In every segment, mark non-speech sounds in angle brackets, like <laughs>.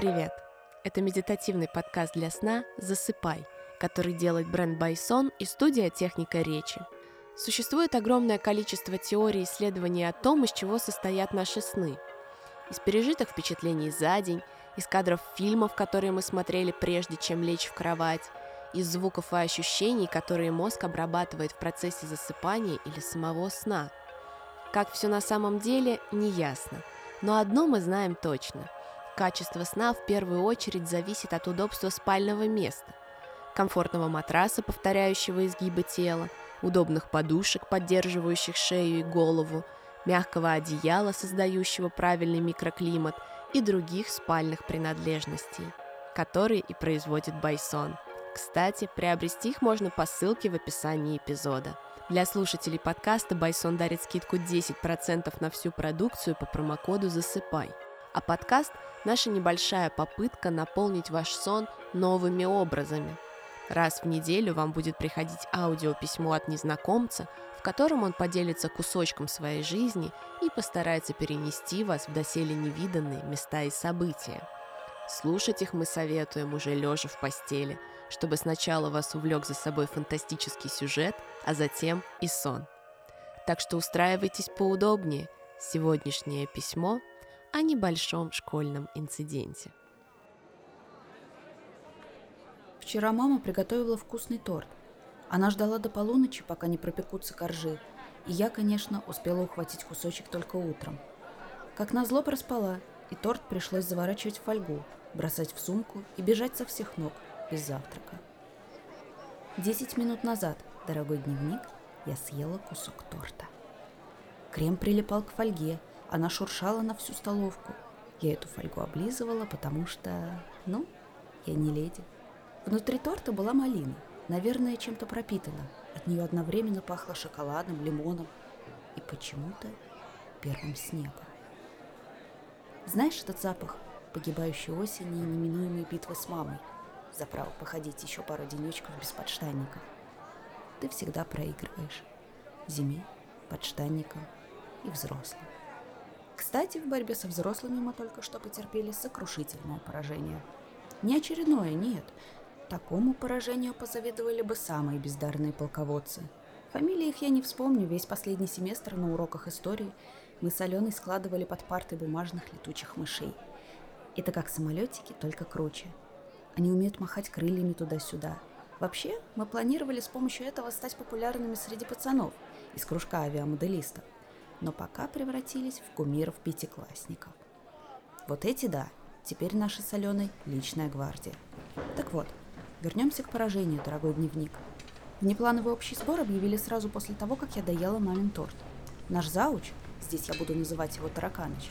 Привет! Это медитативный подкаст для сна «Засыпай», который делает бренд Байсон и студия «Техника речи». Существует огромное количество теорий и исследований о том, из чего состоят наши сны. Из пережитых впечатлений за день, из кадров фильмов, которые мы смотрели прежде, чем лечь в кровать, из звуков и ощущений, которые мозг обрабатывает в процессе засыпания или самого сна. Как все на самом деле, не ясно. Но одно мы знаем точно – Качество сна в первую очередь зависит от удобства спального места, комфортного матраса, повторяющего изгибы тела, удобных подушек, поддерживающих шею и голову, мягкого одеяла, создающего правильный микроклимат и других спальных принадлежностей, которые и производит Байсон. Кстати, приобрести их можно по ссылке в описании эпизода. Для слушателей подкаста Байсон дарит скидку 10% на всю продукцию по промокоду «Засыпай». А подкаст – наша небольшая попытка наполнить ваш сон новыми образами. Раз в неделю вам будет приходить аудиописьмо от незнакомца, в котором он поделится кусочком своей жизни и постарается перенести вас в доселе невиданные места и события. Слушать их мы советуем уже лежа в постели, чтобы сначала вас увлек за собой фантастический сюжет, а затем и сон. Так что устраивайтесь поудобнее. Сегодняшнее письмо о небольшом школьном инциденте. Вчера мама приготовила вкусный торт. Она ждала до полуночи, пока не пропекутся коржи, и я, конечно, успела ухватить кусочек только утром. Как назло проспала, и торт пришлось заворачивать в фольгу, бросать в сумку и бежать со всех ног, без завтрака. Десять минут назад, дорогой дневник, я съела кусок торта. Крем прилипал к фольге, она шуршала на всю столовку. Я эту фольгу облизывала, потому что, ну, я не леди. Внутри торта была малина, наверное, чем-то пропитана. От нее одновременно пахло шоколадом, лимоном и почему-то первым снегом. Знаешь этот запах погибающей осени и неминуемой битвы с мамой? За право походить еще пару денечков без подштанников. Ты всегда проигрываешь. Зиме, подштанникам и взрослым. Кстати, в борьбе со взрослыми мы только что потерпели сокрушительное поражение. Не очередное, нет. Такому поражению позавидовали бы самые бездарные полководцы. Фамилии их я не вспомню, весь последний семестр на уроках истории мы с Аленой складывали под парты бумажных летучих мышей. Это как самолетики, только круче. Они умеют махать крыльями туда-сюда. Вообще, мы планировали с помощью этого стать популярными среди пацанов из кружка авиамоделистов но пока превратились в кумиров пятиклассников. Вот эти да, теперь наша с Аленой личная гвардия. Так вот, вернемся к поражению, дорогой дневник. Внеплановый общий сбор объявили сразу после того, как я доела мамин торт. Наш зауч, здесь я буду называть его Тараканыч,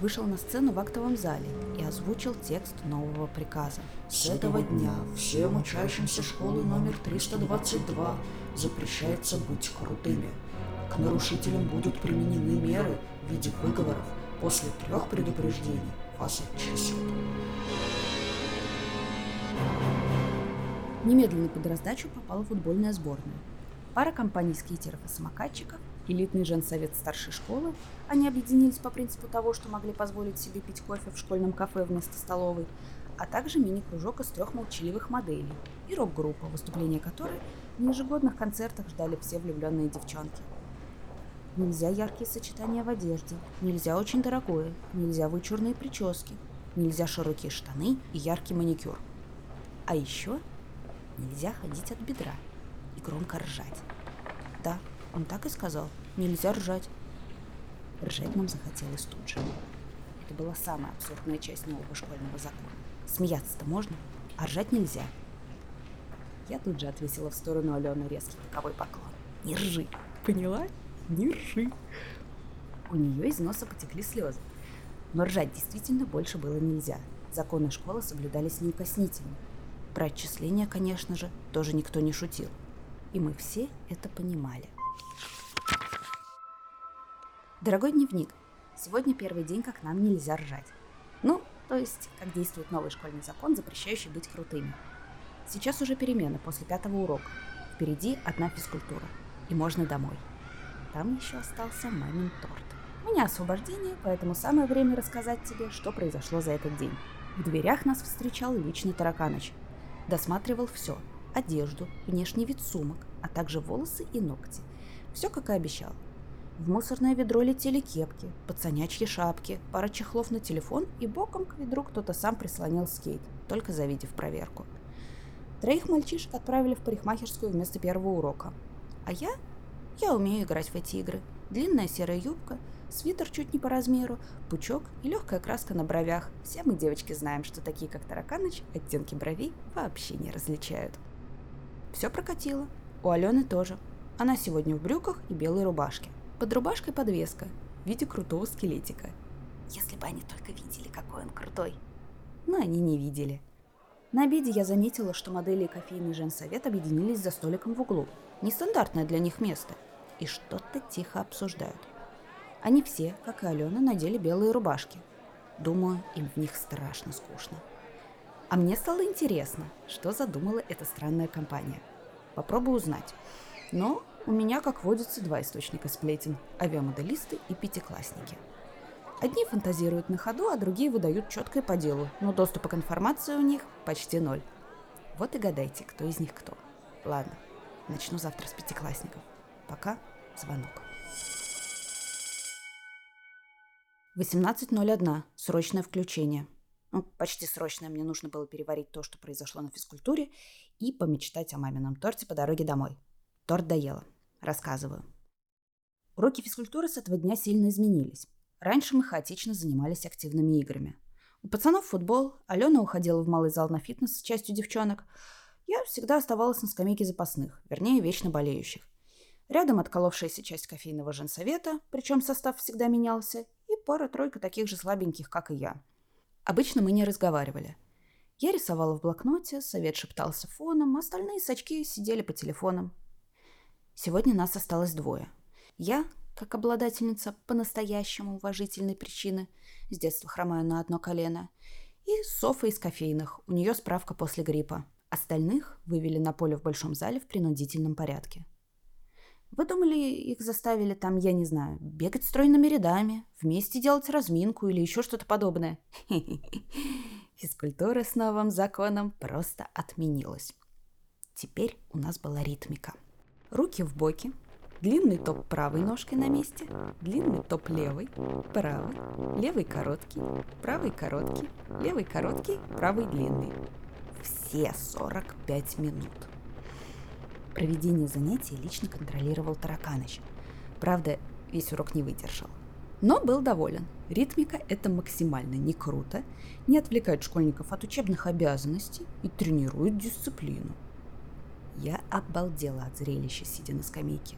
вышел на сцену в актовом зале и озвучил текст нового приказа. С этого дня всем учащимся школы номер 322 запрещается быть крутыми. К нарушителям будут применены меры в виде выговоров. После трех предупреждений вас отчислят. Немедленно под раздачу попала футбольная сборная. Пара компаний скейтеров и самокатчиков, элитный женсовет старшей школы, они объединились по принципу того, что могли позволить себе пить кофе в школьном кафе вместо столовой, а также мини-кружок из трех молчаливых моделей и рок-группа, выступления которой на ежегодных концертах ждали все влюбленные девчонки. Нельзя яркие сочетания в одежде, нельзя очень дорогое, нельзя вычурные прически, нельзя широкие штаны и яркий маникюр. А еще нельзя ходить от бедра и громко ржать. Да, он так и сказал, нельзя ржать. Ржать нам захотелось тут же. Это была самая абсурдная часть нового школьного закона. Смеяться-то можно, а ржать нельзя. Я тут же отвесила в сторону Алены резкий боковой поклон. Не ржи, поняла? не ржи. У нее из носа потекли слезы. Но ржать действительно больше было нельзя. Законы школы соблюдались неукоснительно. Про отчисления, конечно же, тоже никто не шутил. И мы все это понимали. Дорогой дневник, сегодня первый день, как нам нельзя ржать. Ну, то есть, как действует новый школьный закон, запрещающий быть крутыми. Сейчас уже перемена после пятого урока. Впереди одна физкультура. И можно домой. там еще остался мамин торт. У меня освобождение, поэтому самое время рассказать тебе, что произошло за этот день. В дверях нас встречал личный тараканыч. Досматривал все. Одежду, внешний вид сумок, а также волосы и ногти. Все, как и обещал. В мусорное ведро летели кепки, пацанячьи шапки, пара чехлов на телефон и боком к ведру кто-то сам прислонил скейт, только завидев проверку. Троих мальчишек отправили в парикмахерскую вместо первого урока. А я? Я умею играть в эти игры. Длинная серая юбка, свитер чуть не по размеру, пучок и легкая краска на бровях. Все мы, девочки, знаем, что такие, как Тараканыч, оттенки бровей вообще не различают. Все прокатило. У Алены тоже. Она сегодня в брюках и белой рубашке. Под рубашкой подвеска в виде крутого скелетика. Если бы они только видели, какой он крутой. Но они не видели. На обеде я заметила, что модели и кофейный женсовет объединились за столиком в углу. Нестандартное для них место. И что-то тихо обсуждают. Они все, как и Алена, надели белые рубашки. Думаю, им в них страшно скучно. А мне стало интересно, что задумала эта странная компания. Попробую узнать. Но у меня, как водится, два источника сплетен – авиамоделисты и пятиклассники. Одни фантазируют на ходу, а другие выдают четко и по делу, но доступа к информации у них почти ноль. Вот и гадайте, кто из них кто. Ладно, начну завтра с пятиклассников. Пока звонок. 18.01. Срочное включение. Ну, почти срочное. Мне нужно было переварить то, что произошло на физкультуре, и помечтать о мамином торте по дороге домой. Торт доела. Рассказываю. Уроки физкультуры с этого дня сильно изменились. Раньше мы хаотично занимались активными играми. У пацанов футбол, Алена уходила в малый зал на фитнес с частью девчонок. Я всегда оставалась на скамейке запасных, вернее, вечно болеющих. Рядом отколовшаяся часть кофейного женсовета, причем состав всегда менялся, и пара-тройка таких же слабеньких, как и я. Обычно мы не разговаривали. Я рисовала в блокноте, совет шептался фоном, остальные сачки сидели по телефонам, Сегодня нас осталось двое. Я, как обладательница по-настоящему уважительной причины, с детства хромаю на одно колено, и Софа из кофейных, у нее справка после гриппа. Остальных вывели на поле в большом зале в принудительном порядке. Вы думали, их заставили там, я не знаю, бегать стройными рядами, вместе делать разминку или еще что-то подобное? <laughs> Физкультура с новым законом просто отменилась. Теперь у нас была ритмика – руки в боки, длинный топ правой ножкой на месте, длинный топ левой, правый, левый короткий, правый короткий, левый короткий, правый длинный. Все 45 минут. Проведение занятий лично контролировал Тараканыч. Правда, весь урок не выдержал. Но был доволен. Ритмика – это максимально не круто, не отвлекает школьников от учебных обязанностей и тренирует дисциплину. Я обалдела от зрелища, сидя на скамейке.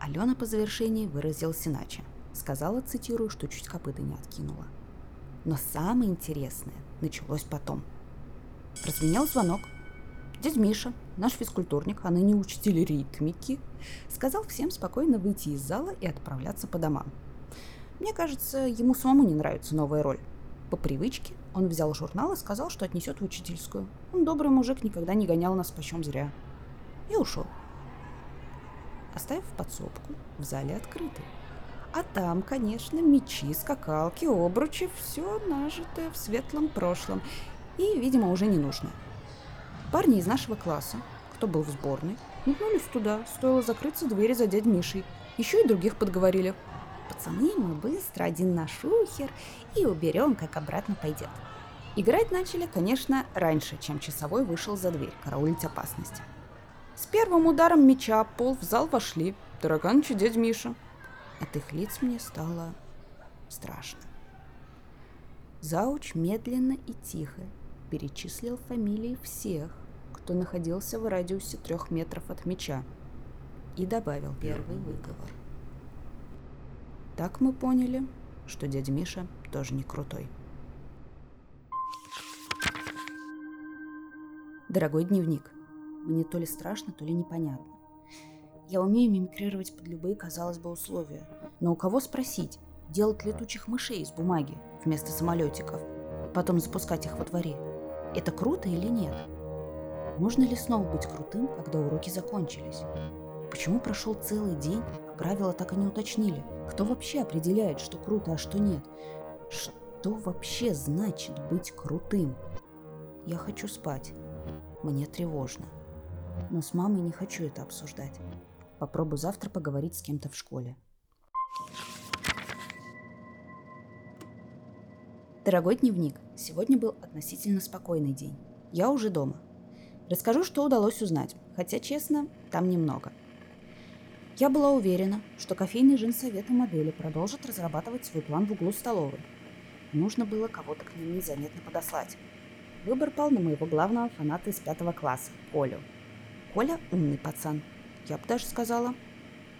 Алена по завершении выразилась иначе. Сказала, цитирую, что чуть копыта не откинула. Но самое интересное началось потом. Прозвенел звонок. Дядя Миша, наш физкультурник, а ныне учитель ритмики, сказал всем спокойно выйти из зала и отправляться по домам. Мне кажется, ему самому не нравится новая роль. По привычке он взял журнал и сказал, что отнесет в учительскую. Он добрый мужик, никогда не гонял нас почем зря. И ушел. Оставив подсобку в зале открытой. А там, конечно, мечи, скакалки, обручи, все нажитое в светлом прошлом. И, видимо, уже не нужно. Парни из нашего класса, кто был в сборной, метнулись туда, стоило закрыться двери за дядь Мишей. Еще и других подговорили пацаны, мы быстро один на шухер и уберем, как обратно пойдет. Играть начали, конечно, раньше, чем часовой вышел за дверь караулить опасность. С первым ударом меча пол в зал вошли Тараганыч и дядь Миша. От их лиц мне стало страшно. Зауч медленно и тихо перечислил фамилии всех, кто находился в радиусе трех метров от меча, и добавил первый выговор. Так мы поняли, что дядя Миша тоже не крутой. Дорогой дневник, мне то ли страшно, то ли непонятно. Я умею мимикрировать под любые, казалось бы, условия. Но у кого спросить, делать летучих мышей из бумаги вместо самолетиков, потом запускать их во дворе? Это круто или нет? Можно ли снова быть крутым, когда уроки закончились? Почему прошел целый день, а правила так и не уточнили? Кто вообще определяет, что круто, а что нет? Что вообще значит быть крутым? Я хочу спать. Мне тревожно. Но с мамой не хочу это обсуждать. Попробую завтра поговорить с кем-то в школе. Дорогой дневник, сегодня был относительно спокойный день. Я уже дома. Расскажу, что удалось узнать, хотя, честно, там немного. Я была уверена, что кофейный женсовет и модели продолжат разрабатывать свой план в углу столовой. Нужно было кого-то к ним незаметно подослать. Выбор пал на моего главного фаната из пятого класса, Колю. Коля умный пацан. Я бы даже сказала,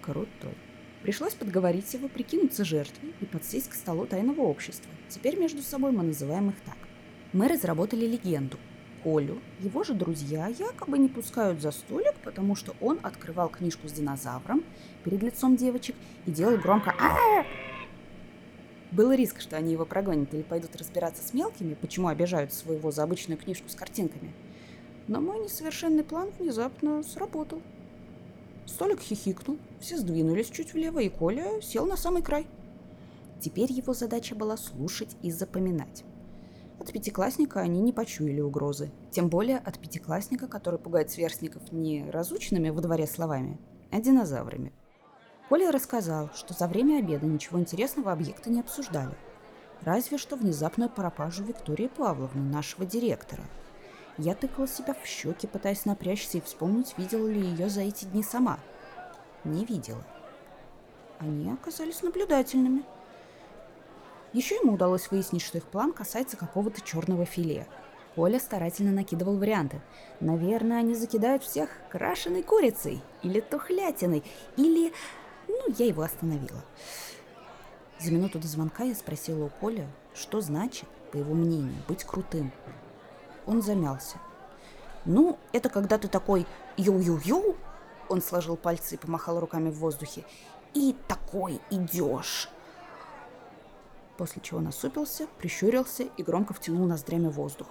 крутой. Пришлось подговорить его прикинуться жертвой и подсесть к столу тайного общества. Теперь между собой мы называем их так. Мы разработали легенду. Колю, его же друзья якобы не пускают за столик, потому что он открывал книжку с динозавром перед лицом девочек и делал громко а был риск, что они его прогонят или пойдут разбираться с мелкими, почему обижают своего за обычную книжку с картинками. Но мой несовершенный план внезапно сработал. Столик хихикнул, все сдвинулись чуть влево, и Коля сел на самый край. Теперь его задача была слушать и запоминать. От пятиклассника они не почуяли угрозы. Тем более от пятиклассника, который пугает сверстников не разученными во дворе словами, а динозаврами. Коля рассказал, что за время обеда ничего интересного объекта не обсуждали. Разве что внезапную пропажу Виктории Павловны, нашего директора. Я тыкала себя в щеки, пытаясь напрячься и вспомнить, видела ли ее за эти дни сама. Не видела. Они оказались наблюдательными. Еще ему удалось выяснить, что их план касается какого-то черного филе. Коля старательно накидывал варианты. Наверное, они закидают всех крашеной курицей, или тухлятиной, или ну, я его остановила. За минуту до звонка я спросила у Коля, что значит, по его мнению, быть крутым. Он замялся. «Ну, это когда ты такой ю-ю-ю», он сложил пальцы и помахал руками в воздухе, «и такой идешь». После чего насупился, прищурился и громко втянул ноздрями воздух.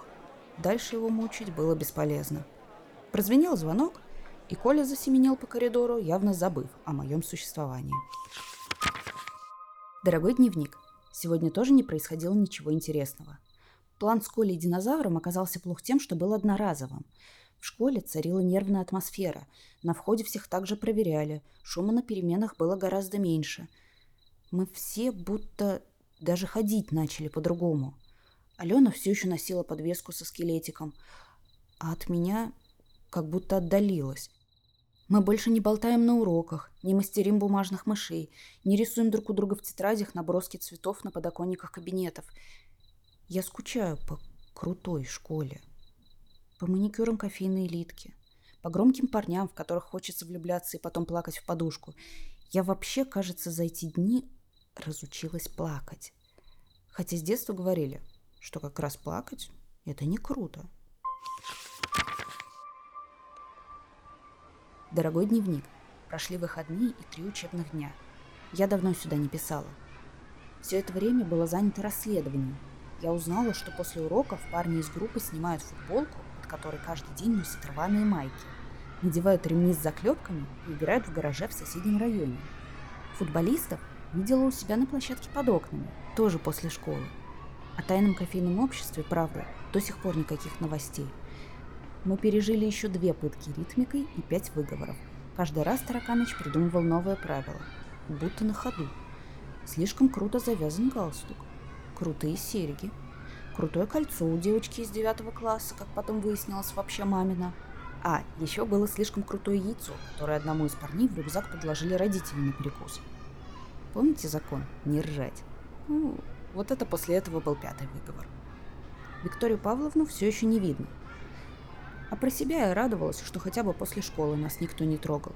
Дальше его мучить было бесполезно. Прозвенел звонок, и Коля засеменил по коридору, явно забыв о моем существовании. Дорогой дневник, сегодня тоже не происходило ничего интересного. План с Колей динозавром оказался плох тем, что был одноразовым. В школе царила нервная атмосфера. На входе всех также проверяли. Шума на переменах было гораздо меньше. Мы все будто даже ходить начали по-другому. Алена все еще носила подвеску со скелетиком, а от меня как будто отдалилась. Мы больше не болтаем на уроках, не мастерим бумажных мышей, не рисуем друг у друга в тетрадях наброски цветов на подоконниках кабинетов. Я скучаю по крутой школе, по маникюрам кофейной элитки, по громким парням, в которых хочется влюбляться и потом плакать в подушку. Я вообще, кажется, за эти дни разучилась плакать. Хотя с детства говорили, что как раз плакать – это не круто. Дорогой дневник, прошли выходные и три учебных дня. Я давно сюда не писала. Все это время было занято расследованием. Я узнала, что после уроков парни из группы снимают футболку, под которой каждый день носят рваные майки, надевают ремни с заклепками и играют в гараже в соседнем районе. Футболистов видела у себя на площадке под окнами, тоже после школы. О тайном кофейном обществе, правда, до сих пор никаких новостей – мы пережили еще две пытки ритмикой и пять выговоров. Каждый раз Тараканыч придумывал новое правило, будто на ходу. Слишком круто завязан галстук, крутые серьги, крутое кольцо у девочки из девятого класса, как потом выяснилось вообще мамина. А, еще было слишком крутое яйцо, которое одному из парней в рюкзак подложили родители на перекус. Помните закон? Не ржать. Ну, вот это после этого был пятый выговор. Викторию Павловну все еще не видно, а про себя я радовалась, что хотя бы после школы нас никто не трогал.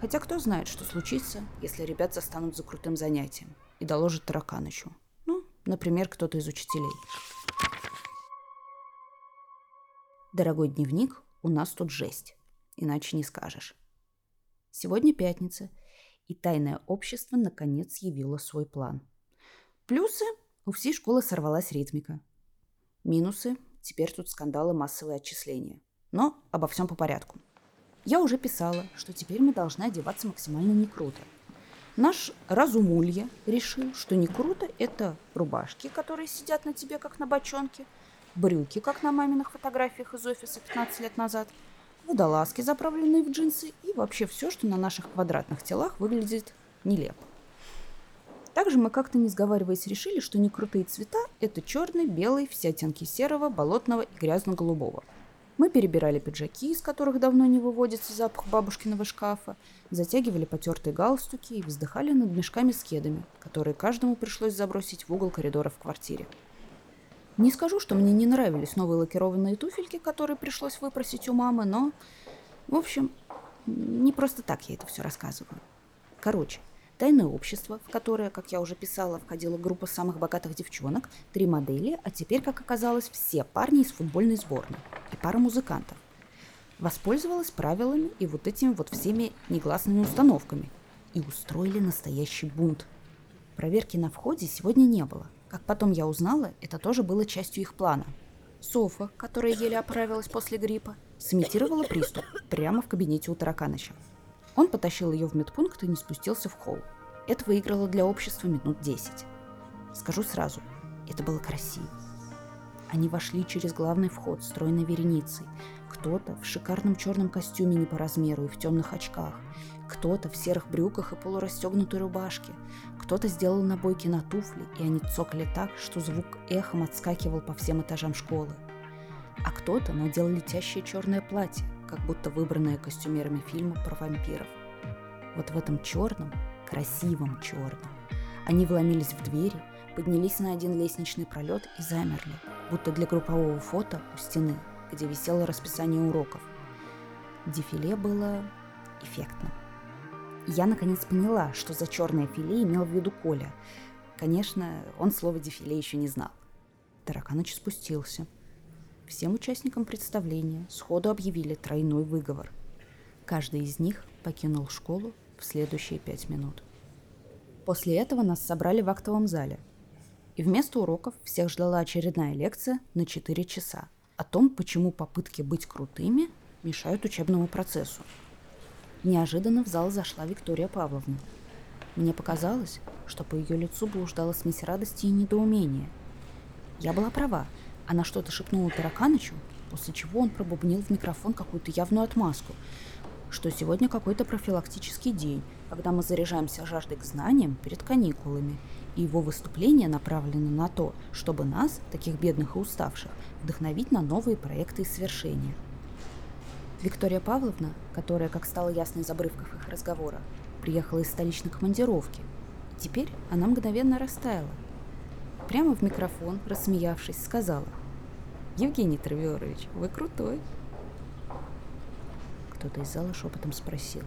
Хотя кто знает, что случится, если ребят застанут за крутым занятием и доложат тараканычу. Ну, например, кто-то из учителей. Дорогой дневник, у нас тут жесть. Иначе не скажешь. Сегодня пятница, и тайное общество наконец явило свой план. Плюсы – у всей школы сорвалась ритмика. Минусы – теперь тут скандалы массовые отчисления. Но обо всем по порядку. Я уже писала, что теперь мы должны одеваться максимально не круто. Наш разумулья решил, что не круто это рубашки, которые сидят на тебе, как на бочонке, брюки, как на маминых фотографиях из офиса 15 лет назад, водолазки, заправленные в джинсы, и вообще все, что на наших квадратных телах выглядит нелепо. Также мы как-то не сговариваясь решили, что некрутые цвета – это черный, белый, все оттенки серого, болотного и грязно-голубого. Мы перебирали пиджаки, из которых давно не выводится запах бабушкиного шкафа, затягивали потертые галстуки и вздыхали над мешками с кедами, которые каждому пришлось забросить в угол коридора в квартире. Не скажу, что мне не нравились новые лакированные туфельки, которые пришлось выпросить у мамы, но, в общем, не просто так я это все рассказываю. Короче, Тайное общество, в которое, как я уже писала, входила группа самых богатых девчонок, три модели, а теперь, как оказалось, все парни из футбольной сборной и пара музыкантов. Воспользовалась правилами и вот этими вот всеми негласными установками и устроили настоящий бунт. Проверки на входе сегодня не было. Как потом я узнала, это тоже было частью их плана. Софа, которая еле оправилась после гриппа, сымитировала приступ прямо в кабинете у Тараканыча. Он потащил ее в медпункт и не спустился в холл. Это выиграло для общества минут 10. Скажу сразу, это было красиво. Они вошли через главный вход стройной вереницей. Кто-то в шикарном черном костюме не по размеру и в темных очках. Кто-то в серых брюках и полурастегнутой рубашке. Кто-то сделал набойки на туфли, и они цокали так, что звук эхом отскакивал по всем этажам школы. А кто-то надел летящее черное платье, как будто выбранная костюмерами фильма про вампиров. Вот в этом черном, красивом черном, они вломились в двери, поднялись на один лестничный пролет и замерли, будто для группового фото у стены, где висело расписание уроков. Дефиле было эффектным. Я наконец поняла, что за черное филе имел в виду Коля. Конечно, он слово дефиле еще не знал. Тараканыч спустился – Всем участникам представления сходу объявили тройной выговор. Каждый из них покинул школу в следующие пять минут. После этого нас собрали в актовом зале. И вместо уроков всех ждала очередная лекция на 4 часа о том, почему попытки быть крутыми мешают учебному процессу. Неожиданно в зал зашла Виктория Павловна. Мне показалось, что по ее лицу блуждала смесь радости и недоумения. Я была права – она что-то шепнула Тараканычу, после чего он пробубнил в микрофон какую-то явную отмазку, что сегодня какой-то профилактический день, когда мы заряжаемся жаждой к знаниям перед каникулами, и его выступление направлено на то, чтобы нас, таких бедных и уставших, вдохновить на новые проекты и свершения. Виктория Павловна, которая, как стало ясно из обрывков их разговора, приехала из столичной командировки, теперь она мгновенно растаяла – прямо в микрофон, рассмеявшись, сказала «Евгений Травиорович, вы крутой!» Кто-то из зала шепотом спросил,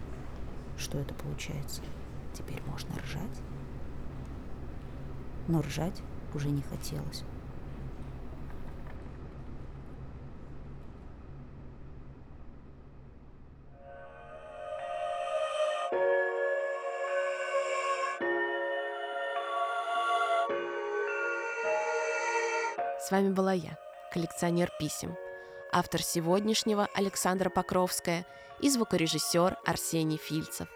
что это получается. Теперь можно ржать? Но ржать уже не хотелось. С вами была я, коллекционер писем, автор сегодняшнего Александра Покровская и звукорежиссер Арсений Фильцев.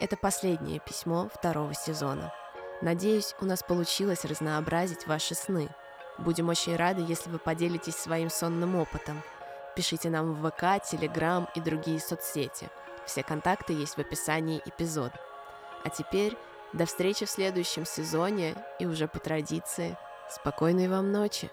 Это последнее письмо второго сезона. Надеюсь, у нас получилось разнообразить ваши сны. Будем очень рады, если вы поделитесь своим сонным опытом. Пишите нам в ВК, Телеграм и другие соцсети. Все контакты есть в описании эпизода. А теперь до встречи в следующем сезоне и уже по традиции – Спокойной вам ночи!